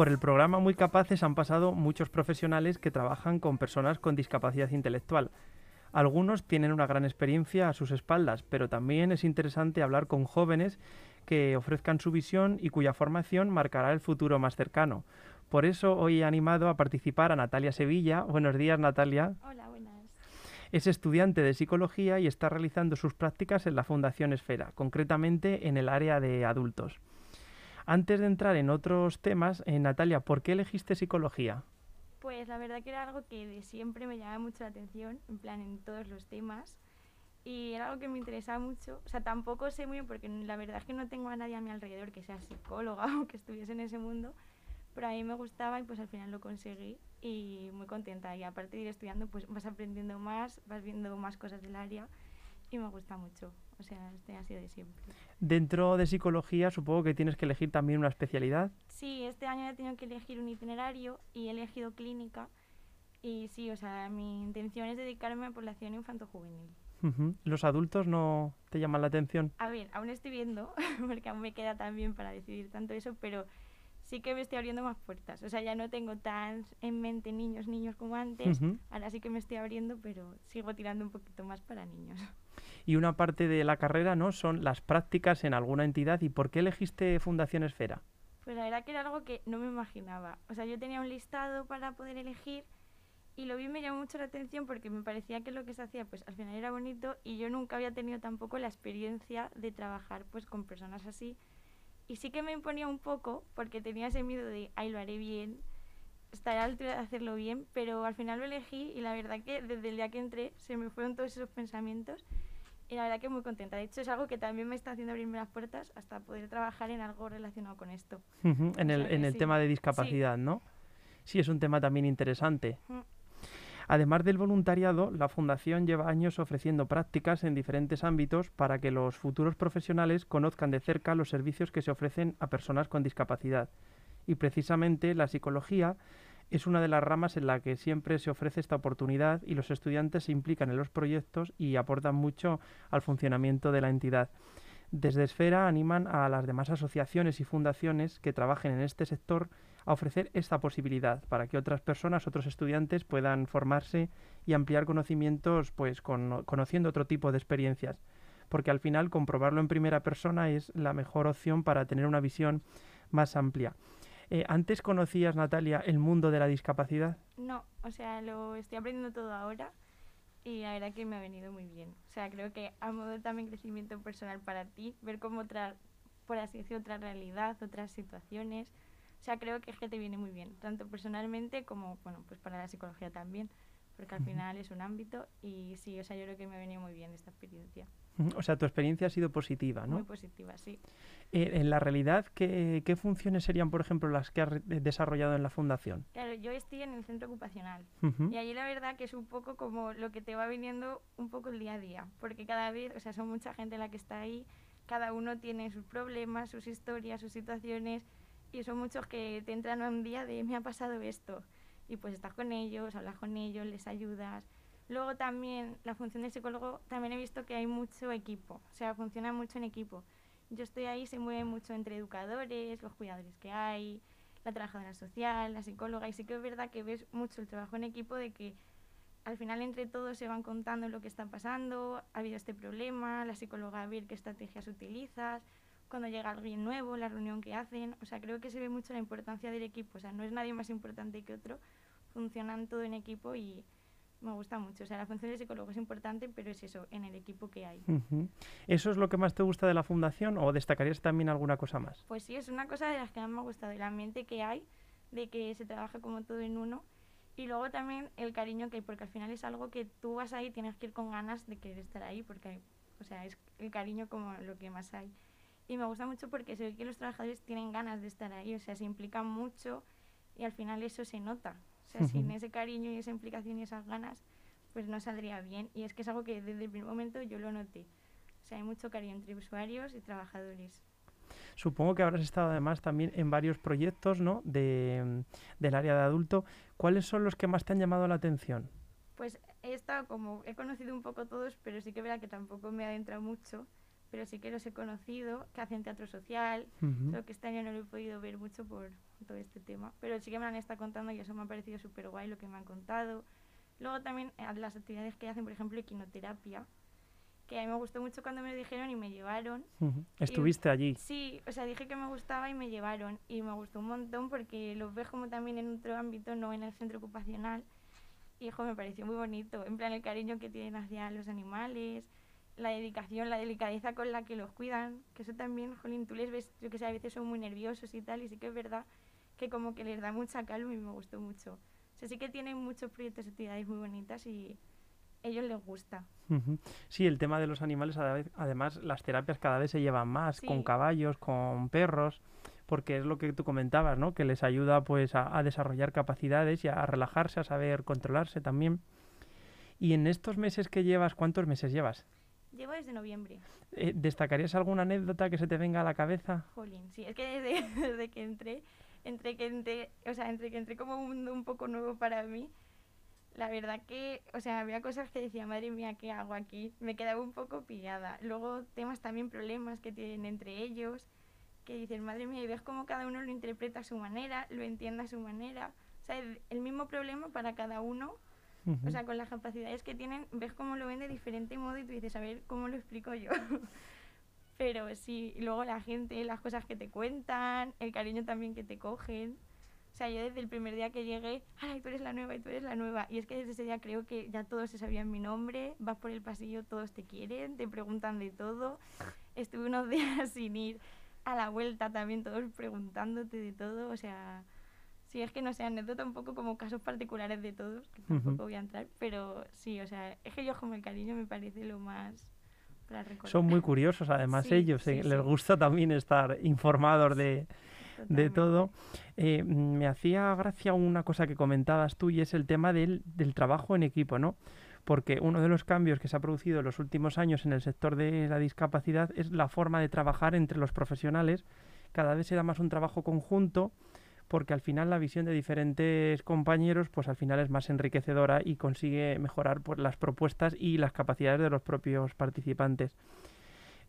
Por el programa Muy Capaces han pasado muchos profesionales que trabajan con personas con discapacidad intelectual. Algunos tienen una gran experiencia a sus espaldas, pero también es interesante hablar con jóvenes que ofrezcan su visión y cuya formación marcará el futuro más cercano. Por eso hoy he animado a participar a Natalia Sevilla. Buenos días, Natalia. Hola, buenas. Es estudiante de psicología y está realizando sus prácticas en la Fundación Esfera, concretamente en el área de adultos. Antes de entrar en otros temas, eh, Natalia, ¿por qué elegiste psicología? Pues la verdad que era algo que de siempre me llamaba mucho la atención, en plan en todos los temas. Y era algo que me interesaba mucho. O sea, tampoco sé muy bien, porque la verdad es que no tengo a nadie a mi alrededor que sea psicóloga o que estuviese en ese mundo. Pero a mí me gustaba y pues al final lo conseguí y muy contenta. Y aparte de ir estudiando, pues vas aprendiendo más, vas viendo más cosas del área y me gusta mucho. O sea, este ha sido de siempre. Dentro de psicología supongo que tienes que elegir también una especialidad. Sí, este año he tenido que elegir un itinerario y he elegido clínica. Y sí, o sea, mi intención es dedicarme a población infanto-juvenil. ¿Los adultos no te llaman la atención? A ver, aún estoy viendo, porque aún me queda tan bien para decidir tanto eso, pero sí que me estoy abriendo más puertas. O sea, ya no tengo tan en mente niños, niños como antes. Ahora sí que me estoy abriendo, pero sigo tirando un poquito más para niños. Y una parte de la carrera, ¿no? Son las prácticas en alguna entidad. ¿Y por qué elegiste Fundación Esfera? Pues la verdad que era algo que no me imaginaba. O sea, yo tenía un listado para poder elegir y lo vi y me llamó mucho la atención porque me parecía que lo que se hacía pues al final era bonito y yo nunca había tenido tampoco la experiencia de trabajar pues con personas así y sí que me imponía un poco porque tenía ese miedo de, ay, lo haré bien, estaré a la altura de hacerlo bien, pero al final lo elegí y la verdad que desde el día que entré se me fueron todos esos pensamientos y la verdad que muy contenta. De hecho, es algo que también me está haciendo abrirme las puertas hasta poder trabajar en algo relacionado con esto. en el, en el tema de discapacidad, ¿no? Sí, es un tema también interesante. Además del voluntariado, la Fundación lleva años ofreciendo prácticas en diferentes ámbitos para que los futuros profesionales conozcan de cerca los servicios que se ofrecen a personas con discapacidad. Y precisamente la psicología es una de las ramas en la que siempre se ofrece esta oportunidad y los estudiantes se implican en los proyectos y aportan mucho al funcionamiento de la entidad. Desde Esfera animan a las demás asociaciones y fundaciones que trabajen en este sector a ofrecer esta posibilidad para que otras personas, otros estudiantes puedan formarse y ampliar conocimientos, pues conociendo otro tipo de experiencias. Porque al final comprobarlo en primera persona es la mejor opción para tener una visión más amplia. Eh, ¿Antes conocías, Natalia, el mundo de la discapacidad? No, o sea, lo estoy aprendiendo todo ahora y la verdad que me ha venido muy bien. O sea, creo que a modo también crecimiento personal para ti, ver cómo otra, por así decirlo, otra realidad, otras situaciones, o sea, creo que es que te viene muy bien, tanto personalmente como, bueno, pues para la psicología también, porque al final es un ámbito y sí, o sea, yo creo que me ha venido muy bien esta experiencia. O sea, tu experiencia ha sido positiva, ¿no? Muy positiva, sí. Eh, en la realidad, ¿qué, ¿qué, funciones serían, por ejemplo, las que has desarrollado en la fundación? Claro, yo estoy en el centro ocupacional y allí la verdad que es un poco como lo que te va viniendo un poco el día a día, porque cada vez, o sea, son mucha gente la que está ahí, cada uno tiene sus problemas, sus historias, sus situaciones y son muchos que te entran un día de me ha pasado esto y pues estás con ellos, hablas con ellos, les ayudas. Luego también la función de psicólogo, también he visto que hay mucho equipo, o sea, funciona mucho en equipo. Yo estoy ahí, se mueve mucho entre educadores, los cuidadores que hay, la trabajadora social, la psicóloga, y sí que es verdad que ves mucho el trabajo en equipo de que al final entre todos se van contando lo que está pasando, ha habido este problema, la psicóloga a ver qué estrategias utilizas, cuando llega alguien nuevo, la reunión que hacen. O sea, creo que se ve mucho la importancia del equipo. O sea, no es nadie más importante que otro. Funcionan todo en equipo y me gusta mucho. O sea, la función de psicólogo es importante, pero es eso, en el equipo que hay. ¿Eso es lo que más te gusta de la fundación o destacarías también alguna cosa más? Pues sí, es una cosa de las que más me ha gustado, el ambiente que hay, de que se trabaja como todo en uno. Y luego también el cariño que hay, porque al final es algo que tú vas ahí y tienes que ir con ganas de querer estar ahí, porque o sea, es el cariño como lo que más hay. Y me gusta mucho porque se ve que los trabajadores tienen ganas de estar ahí, o sea, se implican mucho y al final eso se nota. O sea, sin ese cariño y esa implicación y esas ganas, pues no saldría bien. Y es que es algo que desde el primer momento yo lo noté. O sea, hay mucho cariño entre usuarios y trabajadores. Supongo que habrás estado además también en varios proyectos ¿no? de, del área de adulto. ¿Cuáles son los que más te han llamado la atención? Pues he estado como, he conocido un poco todos, pero sí que verá que tampoco me ha adentrado mucho, pero sí que los he conocido, que hacen teatro social, lo que este año no lo he podido ver mucho por todo este tema, pero sí que me han estado contando y eso me ha parecido súper guay lo que me han contado. Luego también eh, las actividades que hacen, por ejemplo, equinoterapia, que a mí me gustó mucho cuando me lo dijeron y me llevaron. ¿Estuviste allí? Sí, o sea, dije que me gustaba y me llevaron y me gustó un montón porque los ves como también en otro ámbito, no en el centro ocupacional. Y hijo, me pareció muy bonito, en plan el cariño que tienen hacia los animales, la dedicación, la delicadeza con la que los cuidan, que eso también, jolín, tú les ves, yo que sé, a veces son muy nerviosos y tal, y sí que es verdad que como que les da mucha calma y me gustó mucho. O sea, sí que tienen muchos proyectos y actividades muy bonitas y a ellos les gusta. Sí, el tema de los animales, además las terapias cada vez se llevan más, con caballos, con perros porque es lo que tú comentabas, ¿no? Que les ayuda pues a, desarrollar capacidades y a relajarse, a saber controlarse también. Y en estos meses que llevas, ¿cuántos meses llevas? Llevo desde noviembre. Eh, ¿Destacarías alguna anécdota que se te venga a la cabeza? Jolín, sí, es que desde, que entré, entre que entré, o sea, entre que entré como un mundo un poco nuevo para mí, la verdad que, o sea, había cosas que decía, madre mía, ¿qué hago aquí? Me quedaba un poco pillada. Luego temas también, problemas que tienen entre ellos que dices, madre mía, y ves cómo cada uno lo interpreta a su manera, lo entiende a su manera. O sea, el mismo problema para cada uno, o sea, con las capacidades que tienen, ves cómo lo ven de diferente modo y tú dices, a ver, ¿cómo lo explico yo? Pero sí, luego la gente, las cosas que te cuentan, el cariño también que te cogen. O sea, yo desde el primer día que llegué, ay, tú eres la nueva y tú eres la nueva. Y es que desde ese día creo que ya todos se sabían mi nombre, vas por el pasillo, todos te quieren, te preguntan de todo. Estuve unos días sin ir a la vuelta también todos preguntándote de todo, o sea, sí es que no sé, anécdota un poco como casos particulares de todos, que tampoco voy a entrar, pero sí, o sea, es que yo como el cariño me parece lo más para recordar. Son muy curiosos además ellos, eh, les gusta también estar informados de, de todo. Eh, me hacía gracia una cosa que comentabas tú y es el tema del, del trabajo en equipo, ¿no? porque uno de los cambios que se ha producido en los últimos años en el sector de la discapacidad es la forma de trabajar entre los profesionales. Cada vez se da más un trabajo conjunto porque al final la visión de diferentes compañeros pues al final es más enriquecedora y consigue mejorar pues, las propuestas y las capacidades de los propios participantes.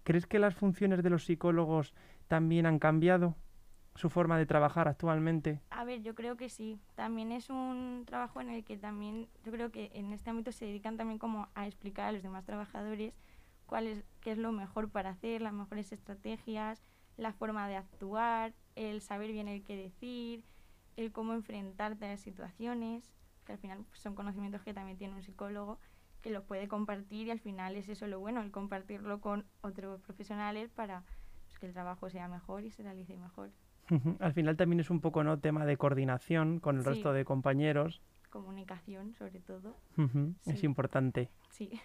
¿Crees que las funciones de los psicólogos también han cambiado? su forma de trabajar actualmente? A ver, yo creo que sí. También es un trabajo en el que también, yo creo que en este ámbito se dedican también como a explicar a los demás trabajadores cuál qué es lo mejor para hacer, las mejores estrategias, la forma de actuar, el saber bien el qué decir, el cómo enfrentarte a las situaciones, que al final pues, son conocimientos que también tiene un psicólogo que los puede compartir y al final es eso lo bueno, el compartirlo con otros profesionales para pues, que el trabajo sea mejor y se realice mejor. Al final también es un poco no tema de coordinación con el resto de compañeros. Comunicación, sobre todo. Es importante. Sí.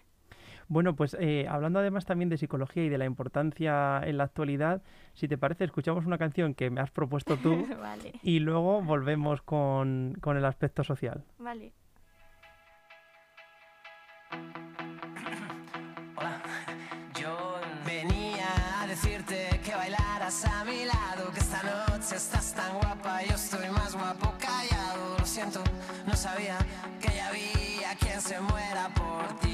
Bueno, pues eh, hablando además también de psicología y de la importancia en la actualidad, si te parece, escuchamos una canción que me has propuesto tú y luego volvemos con, con el aspecto social. Vale. Hola, yo venía a decirte que bailaras a mi lado, que esta noche estás tan guapa, yo estoy más guapo callado. Lo siento, no sabía que ya había quien se muera por ti.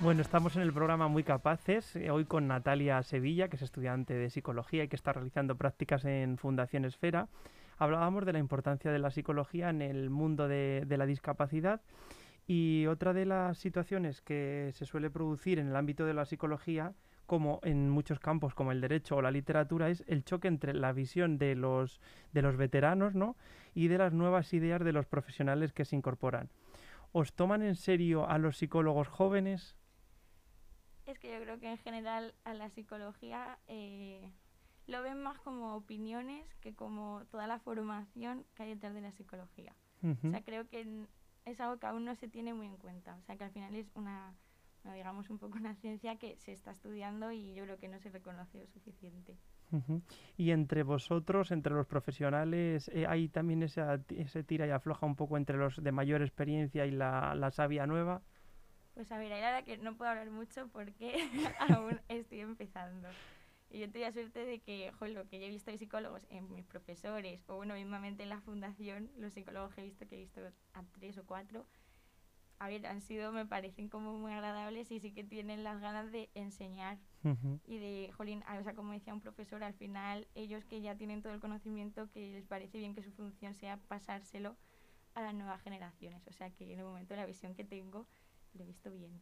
Bueno, estamos en el programa Muy Capaces, eh, hoy con Natalia Sevilla, que es estudiante de psicología y que está realizando prácticas en Fundación Esfera. Hablábamos de la importancia de la psicología en el mundo de, la discapacidad y otra de las situaciones que se suele producir en el ámbito de la psicología, como en muchos campos como el derecho o la literatura, es el choque entre la visión de los, de los veteranos ¿no? y de las nuevas ideas de los profesionales que se incorporan. ¿Os toman en serio a los psicólogos jóvenes? Es que yo creo que en general a la psicología eh, lo ven más como opiniones que como toda la formación que hay detrás de la psicología. O sea, creo que es algo que aún no se tiene muy en cuenta. O sea, que al final es una, digamos, un poco una ciencia que se está estudiando y yo creo que no se reconoce lo suficiente. Y entre vosotros, entre los profesionales, eh, hay también esa, ese tira y afloja un poco entre los de mayor experiencia y la, la sabia nueva. Pues a ver, ahí la que no puedo hablar mucho porque aún estoy empezando. Y yo tengo la suerte de que, joder, lo que yo he visto de psicólogos en mis profesores, o bueno, mismamente en la fundación, los psicólogos que he visto, que he visto a tres o cuatro, a ver, han sido, me parecen como muy agradables y sí que tienen las ganas de enseñar. Y de, jolín, o sea, como decía un profesor, al final ellos que ya tienen todo el conocimiento, que les parece bien que su función sea pasárselo a las nuevas generaciones. O sea, que en el momento la visión que tengo lo he visto bien.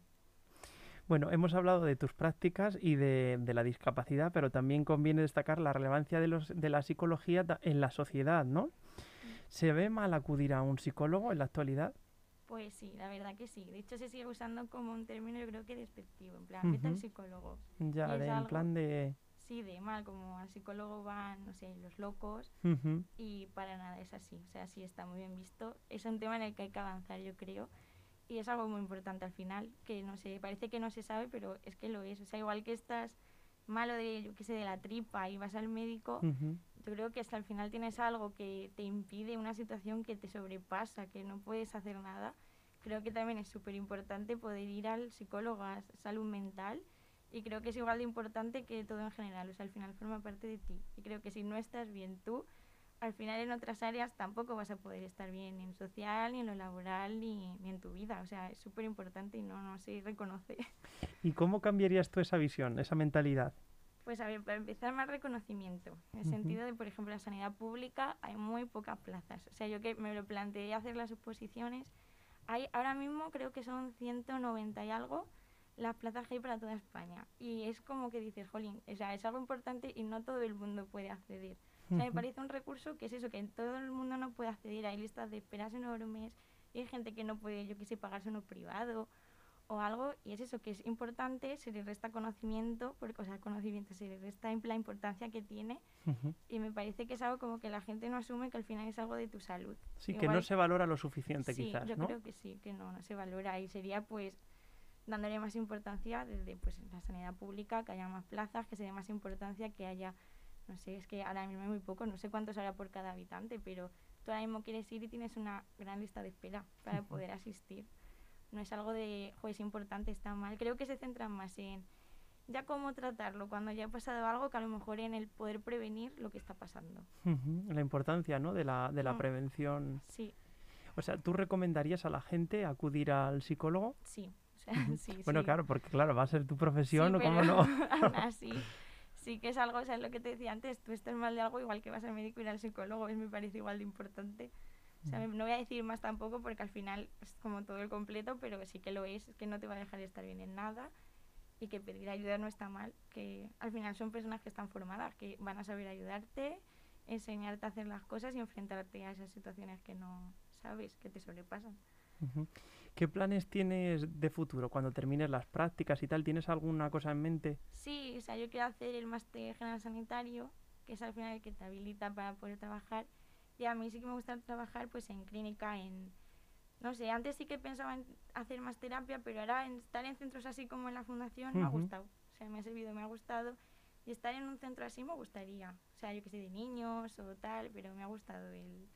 Bueno, hemos hablado de tus prácticas y de, la discapacidad, pero también conviene destacar la relevancia de, los, de la psicología en la sociedad, ¿no? ¿Se ve mal acudir a un psicólogo en la actualidad? Pues sí, la verdad que sí. De hecho, se sigue usando como un término, yo creo que despectivo. En plan, vete al psicólogo. Ya, en plan de. Sí, de mal, como al psicólogo van, no sé, los locos. Y para nada es así. O sea, sí está muy bien visto. Es un tema en el que hay que avanzar, yo creo y es algo muy importante al final, que no sé, parece que no se sabe, pero es que lo es. O sea, igual que estás malo de, yo qué sé, de la tripa y vas al médico, yo creo que hasta el final tienes algo que te impide una situación que te sobrepasa, que no puedes hacer nada. Creo que también es súper importante poder ir al psicólogo, a salud mental, y creo que es igual de importante que todo en general, o sea, al final forma parte de ti. Y creo que si no estás bien tú, al final en otras áreas tampoco vas a poder estar bien, ni en social, ni en lo laboral, ni, ni en tu vida. O sea, es súper importante y no, no se reconoce. ¿Y cómo cambiarías tú esa visión, esa mentalidad? Pues a ver, para empezar más reconocimiento, en el sentido de, por ejemplo, la sanidad pública hay muy pocas plazas. O sea, yo que me lo planteé hacer las oposiciones, hay ahora mismo creo que son 190 y algo las plazas que hay para toda España. Y es como que dices, jolín, o sea, es algo importante y no todo el mundo puede acceder. O sea, me parece un recurso que es eso, que todo el mundo no puede acceder. Hay listas de esperas enormes y hay gente que no puede, yo qué sé, pagarse uno privado o algo. Y es eso, que es importante, se le resta conocimiento, porque, o sea, conocimiento se le resta la importancia que tiene. Y me parece que es algo como que la gente no asume que al final es algo de tu salud. Sí, que no se valora lo suficiente sí, quizás, yo creo que sí, que no, no se valora. Y sería pues dándole más importancia desde pues la sanidad pública, que haya más plazas, que se dé más importancia, que haya no sé, es que ahora mismo es muy poco, no sé cuánto sale por cada habitante, pero tú ahora mismo quieres ir y tienes una gran lista de espera para poder asistir. No es algo de, es importante, está mal. Creo que se centran más en ya cómo tratarlo cuando ya ha pasado algo que a lo mejor en el poder prevenir lo que está pasando. La importancia, ¿no? De la, de la mm. prevención. Sí. O sea, ¿tú recomendarías a la gente acudir al psicólogo? Sí. sí, bueno, claro, porque claro, va a ser tu profesión, ¿o cómo no? así sí que es algo, o sea, es lo que te decía antes, tú estás mal de algo igual que vas al médico y al psicólogo, es, me parece igual de importante. O sea, mm. no voy a decir más tampoco porque al final es como todo el completo, pero sí que lo es, que no te va a dejar estar bien en nada y que pedir ayuda no está mal, que al final son personas que están formadas, que van a saber ayudarte, enseñarte a hacer las cosas y enfrentarte a esas situaciones que no sabes, que te sobrepasan. ¿Qué planes tienes de futuro cuando termines las prácticas y tal? ¿Tienes alguna cosa en mente? Sí, o sea, yo quiero hacer el máster general sanitario, que es al final el que te habilita para poder trabajar. Y a mí sí que me gusta trabajar pues en clínica, en... No sé, antes sí que pensaba en hacer más terapia, pero ahora en estar en centros así como en la fundación me ha gustado. O sea, me ha servido, me ha gustado. Y estar en un centro así me gustaría. O sea, yo que sé, de niños o tal, pero me ha gustado el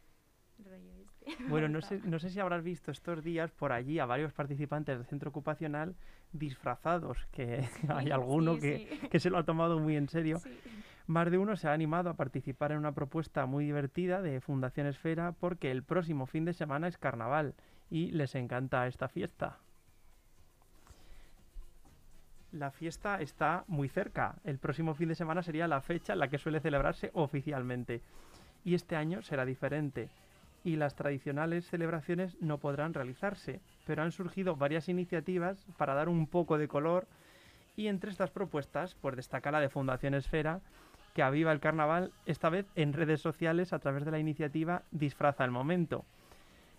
este. Bueno, no sé, no sé si habrás visto estos días por allí a varios participantes del centro ocupacional disfrazados, que hay alguno que, que, se lo ha tomado muy en serio. Más de uno se ha animado a participar en una propuesta muy divertida de Fundación Esfera porque el próximo fin de semana es carnaval y les encanta esta fiesta. La fiesta está muy cerca. El próximo fin de semana sería la fecha en la que suele celebrarse oficialmente. Y este año será diferente. Y las tradicionales celebraciones no podrán realizarse. Pero han surgido varias iniciativas para dar un poco de color. Y entre estas propuestas, pues destaca la de Fundación Esfera, que aviva el carnaval, esta vez en redes sociales a través de la iniciativa Disfraza el Momento.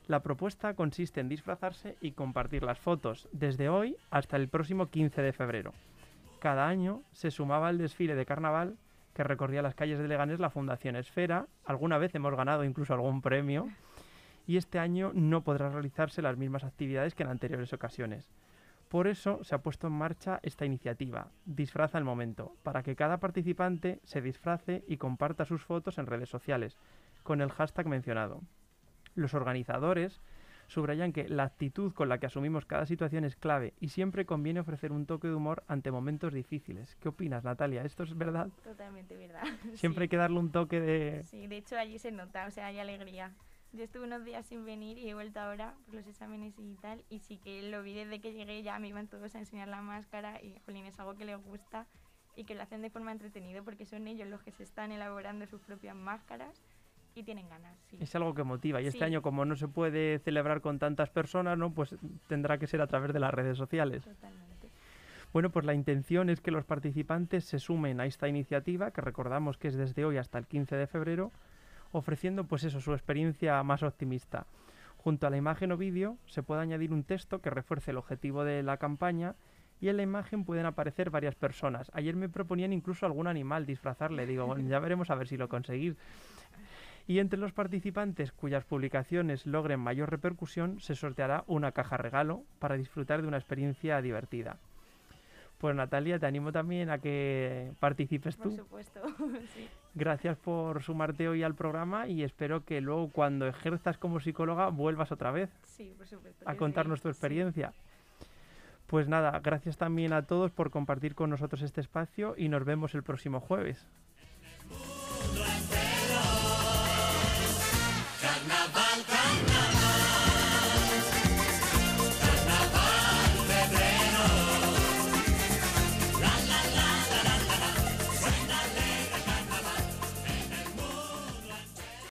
La propuesta consiste en disfrazarse y compartir las fotos, desde hoy hasta el próximo 15 de febrero. Cada año se sumaba al desfile de carnaval que recorría las calles de Leganés la Fundación Esfera. Alguna vez hemos ganado incluso algún premio. Y este año no podrá realizarse las mismas actividades que en anteriores ocasiones. Por eso se ha puesto en marcha esta iniciativa, Disfraza el Momento, para que cada participante se disfrace y comparta sus fotos en redes sociales, con el hashtag mencionado. Los organizadores subrayan que la actitud con la que asumimos cada situación es clave y siempre conviene ofrecer un toque de humor ante momentos difíciles. ¿Qué opinas, Natalia? ¿Esto es verdad? Totalmente verdad. Siempre hay que darle un toque de... Sí, de hecho allí se nota, o sea, hay alegría. Yo estuve unos días sin venir y he vuelto ahora por los exámenes y tal, y sí que lo vi desde que llegué, ya me iban todos a enseñar la máscara y, jolín, es algo que les gusta y que lo hacen de forma entretenida porque son ellos los que se están elaborando sus propias máscaras y tienen ganas. Sí. Es algo que motiva y este año como no se puede celebrar con tantas personas, ¿no? Pues tendrá que ser a través de las redes sociales. Totalmente. Bueno, pues la intención es que los participantes se sumen a esta iniciativa, que recordamos que es desde hoy hasta el 15 de febrero, ofreciendo pues eso, su experiencia más optimista. Junto a la imagen o vídeo se puede añadir un texto que refuerce el objetivo de la campaña y en la imagen pueden aparecer varias personas. Ayer me proponían incluso algún animal disfrazarle, digo, ya veremos a ver si lo conseguís. Y entre los participantes cuyas publicaciones logren mayor repercusión se sorteará una caja regalo para disfrutar de una experiencia divertida. Pues Natalia, te animo también a que participes tú. Por supuesto, sí. Gracias por sumarte hoy al programa y espero que luego cuando ejerzas como psicóloga vuelvas otra vez sí, por supuesto, a contarnos tu experiencia. Pues nada, gracias también a todos por compartir con nosotros este espacio y nos vemos el próximo jueves.